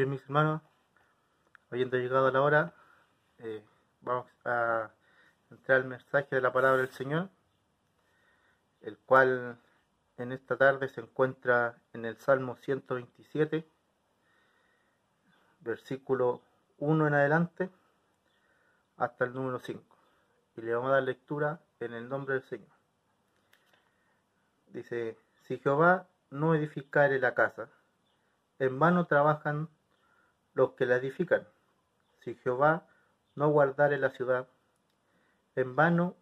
Bien, mis hermanos, habiendo llegado la hora, eh, vamos a entrar al mensaje de la palabra del Señor, el cual en esta tarde se encuentra en el Salmo 127, versículo 1 en adelante, hasta el número 5. Y le vamos a dar lectura en el nombre del Señor. Dice, si Jehová no edificare la casa, en vano trabajan los que la edifican. Si Jehová no guardare la ciudad, en vano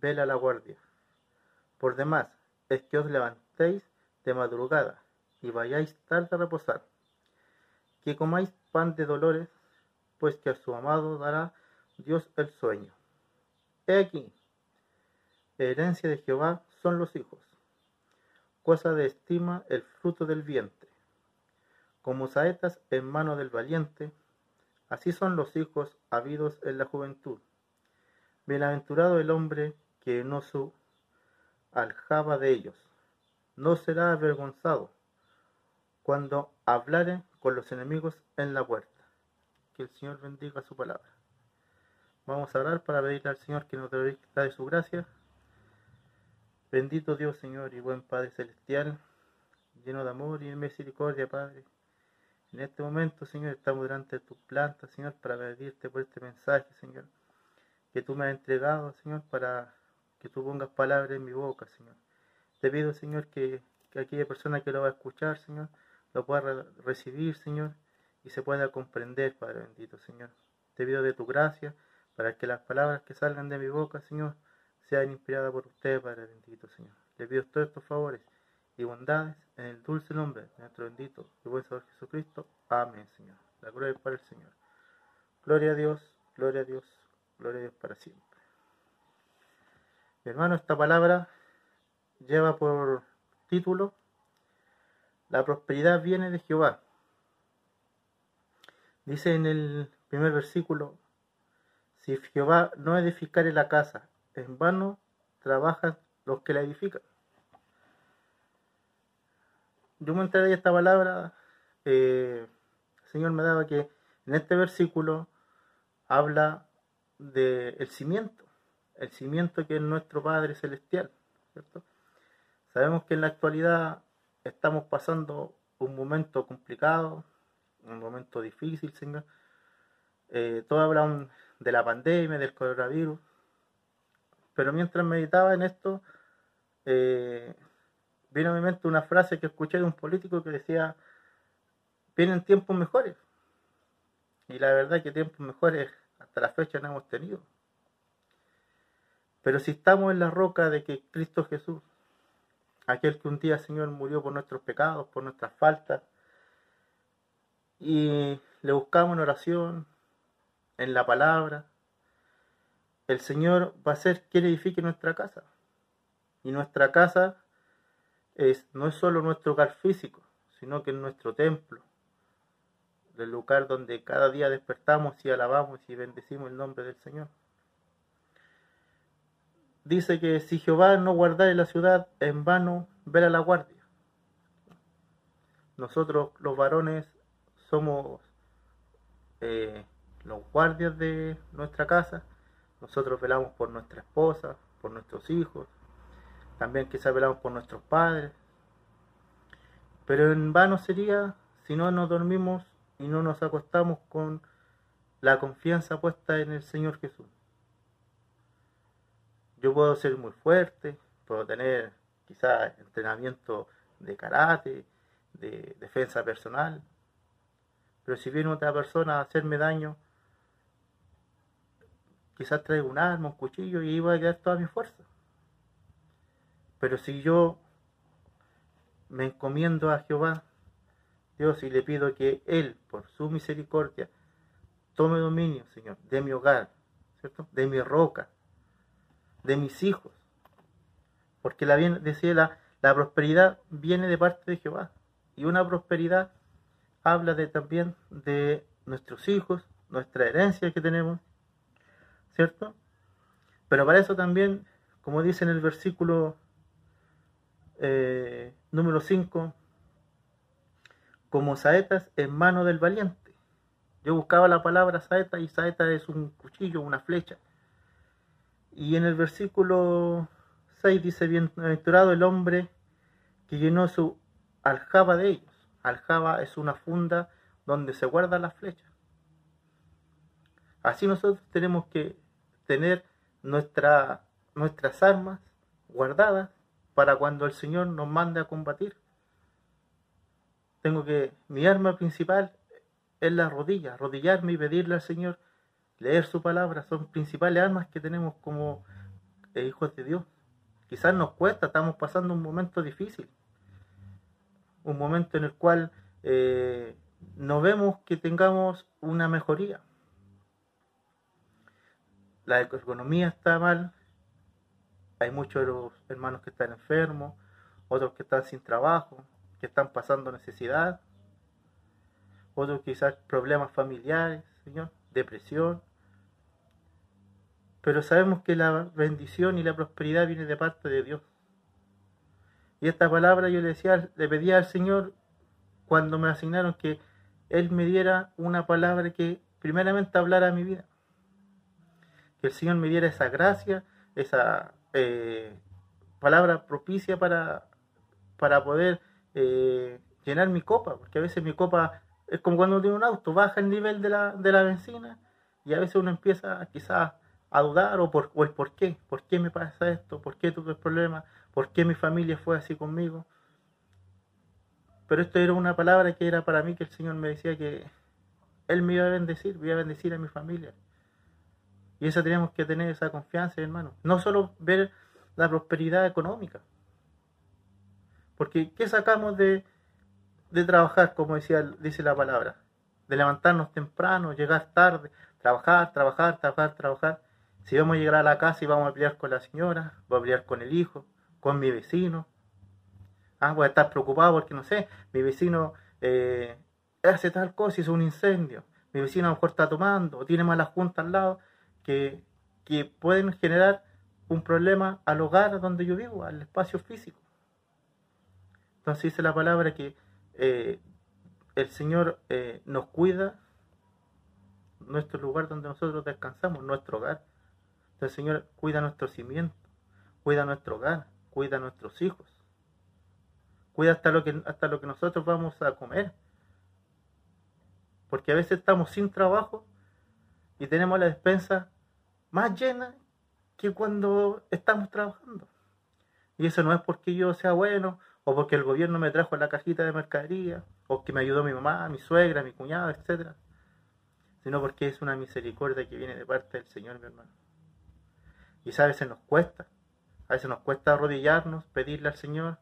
vela la guardia. Por demás, es que os levantéis de madrugada y vayáis tarde a reposar, que comáis pan de dolores, pues que a su amado dará Dios el sueño. He aquí, herencia de Jehová son los hijos, cosa de estima el fruto del vientre como saetas en mano del valiente, así son los hijos habidos en la juventud. Bienaventurado el hombre que no su aljaba de ellos, no será avergonzado cuando hablare con los enemigos en la puerta. Que el Señor bendiga su palabra. Vamos a orar para pedirle al Señor que nos dé de su gracia. Bendito Dios, Señor y buen Padre Celestial, lleno de amor y misericordia, Padre. En este momento, Señor, estamos delante de tu planta, Señor, para pedirte por este mensaje, Señor, que tú me has entregado, Señor, para que tú pongas palabras en mi boca, Señor. Te pido, Señor, que, aquella persona que lo va a escuchar, Señor, lo pueda recibir, Señor, y se pueda comprender, Padre bendito, Señor. Te pido de tu gracia para que las palabras que salgan de mi boca, Señor, sean inspiradas por usted, Padre bendito, Señor. Le pido todos estos favores y bondades en el dulce nombre de nuestro bendito y buen Señor Jesucristo. Amén, Señor. La gloria es para el Señor. Gloria a Dios, gloria a Dios, gloria a Dios para siempre. Mi hermano, esta palabra lleva por título La prosperidad viene de Jehová. Dice en el primer versículo, si Jehová no edificare la casa, en vano trabajan los que la edifican yo me enteré de esta palabra, eh, el Señor me daba que en este versículo habla del el cimiento, el cimiento que es nuestro Padre Celestial, ¿cierto? Sabemos que en la actualidad estamos pasando un momento complicado, un momento difícil, Señor. Eh, todos hablan de la pandemia, del coronavirus, pero mientras meditaba en esto, eh, vino a mi mente una frase que escuché de un político que decía, vienen tiempos mejores. Y la verdad es que tiempos mejores hasta la fecha no hemos tenido. Pero si estamos en la roca de que Cristo Jesús, aquel que un día Señor murió por nuestros pecados, por nuestras faltas, y le buscamos en oración, en la palabra, el Señor va a ser quien edifique nuestra casa. Y nuestra casa es, no es solo nuestro hogar físico, sino que es nuestro templo, el lugar donde cada día despertamos y alabamos y bendecimos el nombre del Señor. Dice que si Jehová no guardare la ciudad, en vano vela la guardia. Nosotros los varones somos eh, los guardias de nuestra casa, nosotros velamos por nuestra esposa, por nuestros hijos, también quizás velamos por nuestros padres. Pero en vano sería si no nos dormimos y no nos acostamos con la confianza puesta en el Señor Jesús. Yo puedo ser muy fuerte, puedo tener quizás entrenamiento de karate, de defensa personal, pero si viene otra persona a hacerme daño, quizás traigo un arma, un cuchillo y voy a quedar toda mi fuerza. Pero si yo me encomiendo a Jehová, Dios, y le pido que Él, por su misericordia, tome dominio, Señor, de mi hogar, ¿cierto? De mi roca, de mis hijos. Porque la bien, decía la, la prosperidad viene de parte de Jehová. Y una prosperidad habla de, también de nuestros hijos, nuestra herencia que tenemos, ¿cierto? Pero para eso también, como dice en el versículo eh, número 5, como saetas en mano del valiente. Yo buscaba la palabra saeta y saeta es un cuchillo, una flecha. Y en el versículo 6 dice, bienaventurado el hombre que llenó su aljaba de ellos. Aljaba es una funda donde se guarda la flecha. Así nosotros tenemos que tener nuestra, nuestras armas guardadas para cuando el Señor nos mande a combatir. Tengo que, mi arma principal es la rodilla, arrodillarme y pedirle al Señor, leer su palabra, son principales armas que tenemos como eh, hijos de Dios. Quizás nos cuesta, estamos pasando un momento difícil, un momento en el cual eh, no vemos que tengamos una mejoría. La economía está mal, hay muchos hermanos que están enfermos, otros que están sin trabajo, que están pasando necesidad, otros quizás problemas familiares, Señor, depresión. Pero sabemos que la bendición y la prosperidad viene de parte de Dios. Y esta palabra yo le decía, le pedía al Señor cuando me asignaron que Él me diera una palabra que primeramente hablara a mi vida. Que el Señor me diera esa gracia, esa eh, palabra propicia para, para poder eh, llenar mi copa, porque a veces mi copa es como cuando uno tiene un auto, baja el nivel de la, de la benzina y a veces uno empieza quizás a dudar o, por, o el por qué, por qué me pasa esto, por qué tuve problemas, por qué mi familia fue así conmigo. Pero esto era una palabra que era para mí que el Señor me decía que Él me iba a bendecir, me iba a bendecir a mi familia. Y eso tenemos que tener esa confianza, hermano. No solo ver la prosperidad económica. Porque ¿qué sacamos de, de trabajar, como decía, dice la palabra? De levantarnos temprano, llegar tarde, trabajar, trabajar, trabajar, trabajar. Si vamos a llegar a la casa y vamos a pelear con la señora, voy a pelear con el hijo, con mi vecino. Ah, voy a estar preocupado porque, no sé, mi vecino eh, hace tal cosa, hizo un incendio. Mi vecino a lo mejor está tomando o tiene mala junta al lado que, pueden generar un problema al hogar donde yo vivo, al espacio físico. Entonces dice la palabra que eh, el Señor eh, nos cuida nuestro lugar donde nosotros descansamos, nuestro hogar. Entonces el Señor cuida nuestro cimiento, cuida nuestro hogar, cuida a nuestros hijos, cuida hasta lo que hasta lo que nosotros vamos a comer. Porque a veces estamos sin trabajo y tenemos la despensa más llena que cuando estamos trabajando. Y eso no es porque yo sea bueno o porque el gobierno me trajo la cajita de mercadería o que me ayudó mi mamá, mi suegra, mi cuñado, etcétera, sino porque es una misericordia que viene de parte del Señor, mi hermano. Y a veces nos cuesta, a veces nos cuesta arrodillarnos, pedirle al Señor,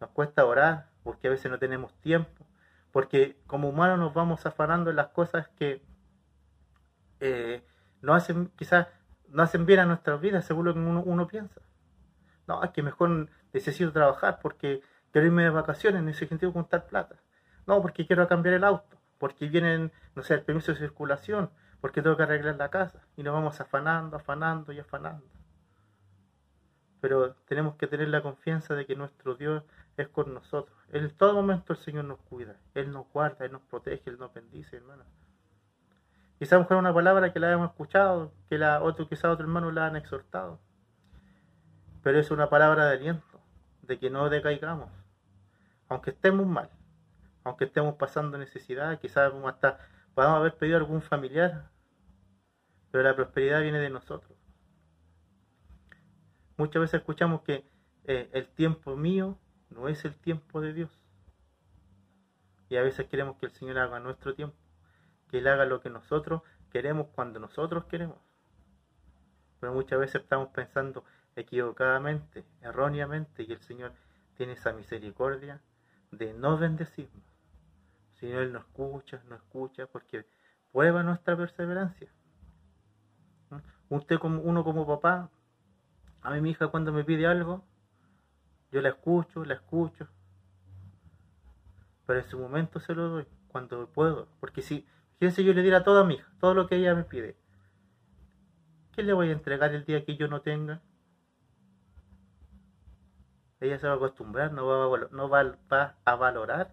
nos cuesta orar, porque a veces no tenemos tiempo, porque como humanos nos vamos afanando en las cosas que eh, no hacen, quizás no hacen bien a nuestras vidas según lo que uno, piensa. No, es que mejor necesito trabajar porque quiero irme de vacaciones, necesito contar plata. No, porque quiero cambiar el auto, porque vienen, no sé, el permiso de circulación, porque tengo que arreglar la casa. Y nos vamos afanando, afanando y afanando. Pero tenemos que tener la confianza de que nuestro Dios es con nosotros. En todo momento el Señor nos cuida, Él nos guarda, Él nos protege, Él nos bendice, hermano. Quizá mejor una palabra que la hayamos escuchado, que la otro, quizá otro hermano la han exhortado. Pero es una palabra de aliento, de que no decaigamos. Aunque estemos mal, aunque estemos pasando necesidad, quizás hasta podamos haber pedido a algún familiar, pero la prosperidad viene de nosotros. Muchas veces escuchamos que eh, el tiempo mío no es el tiempo de Dios. Y a veces queremos que el Señor haga nuestro tiempo que Él haga lo que nosotros queremos cuando nosotros queremos. Pero muchas veces estamos pensando equivocadamente, erróneamente, y el Señor tiene esa misericordia de no bendecirnos. Si Él no escucha, no escucha, porque prueba nuestra perseverancia. Usted como uno como papá, a mí mi hija cuando me pide algo, yo la escucho, la escucho, pero en su momento se lo doy, cuando puedo, porque si si yo le diera todo a mi hija, todo lo que ella me pide. ¿Qué le voy a entregar el día que yo no tenga? Ella se va a acostumbrar, no va a, valorar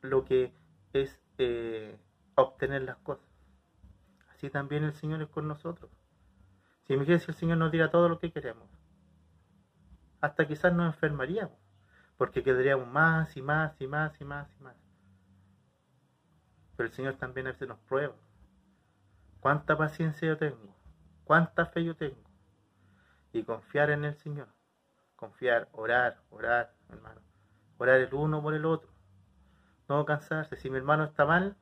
lo que es eh, obtener las cosas. Así también el Señor es con nosotros. Si me si el Señor nos diera todo lo que queremos, hasta quizás nos enfermaríamos, porque quedaríamos más y más y más y más y más. El Señor también a veces nos prueba. ¿Cuánta paciencia yo tengo? ¿Cuánta fe yo tengo? Y confiar en el Señor. Confiar, orar, orar, hermano. Orar el uno por el otro. No cansarse. Si mi hermano está mal,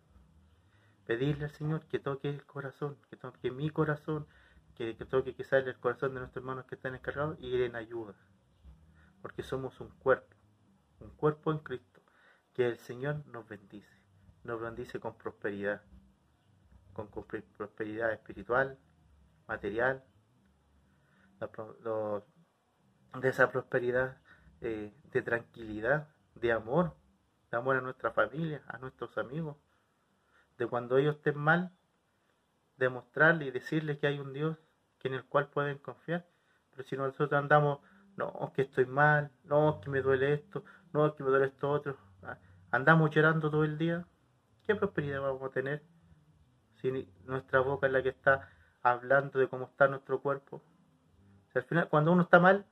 pedirle al Señor que toque el corazón, que toque mi corazón, que, toque quizás el corazón de nuestros hermanos que están encargados y ir en ayuda. Porque somos un cuerpo, un cuerpo en Cristo, que el Señor nos bendice, nos bendice con prosperidad, con, prosperidad espiritual, material, de esa prosperidad eh, de tranquilidad, de amor, de amor a nuestra familia, a nuestros amigos, de cuando ellos estén mal, demostrarle y decirles que hay un Dios que en el cual pueden confiar. Pero si nosotros andamos, no, que estoy mal, no, que me duele esto, no, que me duele esto otro, ah, andamos llorando todo el día, ¿qué prosperidad vamos a tener? Si nuestra boca es la que está hablando de cómo está nuestro cuerpo. al final, cuando uno está mal,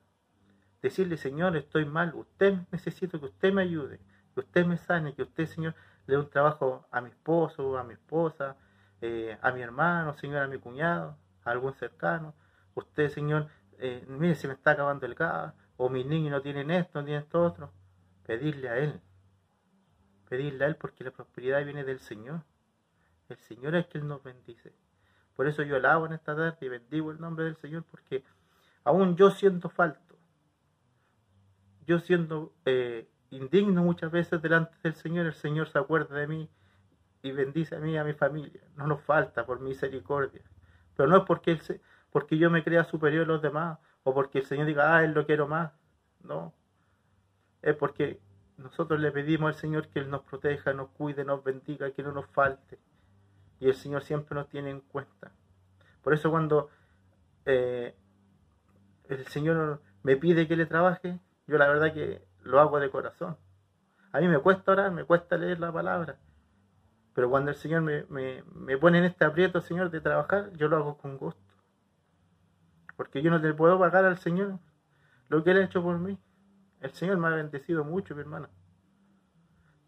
decirle, Señor, estoy mal, usted necesito que usted me ayude, que usted me sane, que usted, Señor, le dé un trabajo a mi esposo, a mi esposa, eh, a mi hermano, Señor, a mi cuñado, a algún cercano. Usted, Señor, eh, mire, se me está acabando el gas, o mis niños no tienen esto, no tienen esto otro. Pedirle a Él. Pedirle a Él porque la prosperidad viene del Señor. El Señor es quien nos bendice. Por eso yo alabo en esta tarde y bendigo el nombre del Señor porque aún yo siendo falto, yo siendo eh, indigno muchas veces delante del Señor, el Señor se acuerda de mí y bendice a mí y a mi familia. No nos falta por misericordia. Pero no es porque, él se, porque yo me crea superior a los demás o porque el Señor diga, ah, Él lo quiero más. No. Es porque nosotros le pedimos al Señor que Él nos proteja, nos cuide, nos bendiga, que no nos falte. Y el Señor siempre nos tiene en cuenta. Por eso cuando eh, el Señor me pide que le trabaje, yo la verdad que lo hago de corazón. A mí me cuesta orar, me cuesta leer la palabra. Pero cuando el Señor me, me, pone en este aprieto, Señor, de trabajar, yo lo hago con gusto. Porque yo no le puedo pagar al Señor lo que Él ha hecho por mí. El Señor me ha bendecido mucho, mi hermano.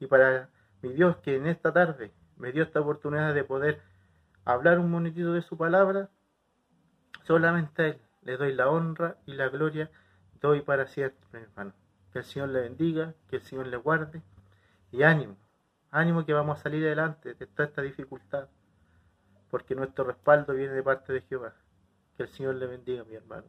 Y para mi Dios, que en esta tarde me dio esta oportunidad de poder hablar un monetito de su palabra, solamente a Él le doy la honra y la gloria doy para siempre, hermano. Que el Señor le bendiga, que el Señor le guarde y ánimo, ánimo que vamos a salir adelante de toda esta dificultad, porque nuestro respaldo viene de parte de Jehová. Que el Señor le bendiga, mi hermano.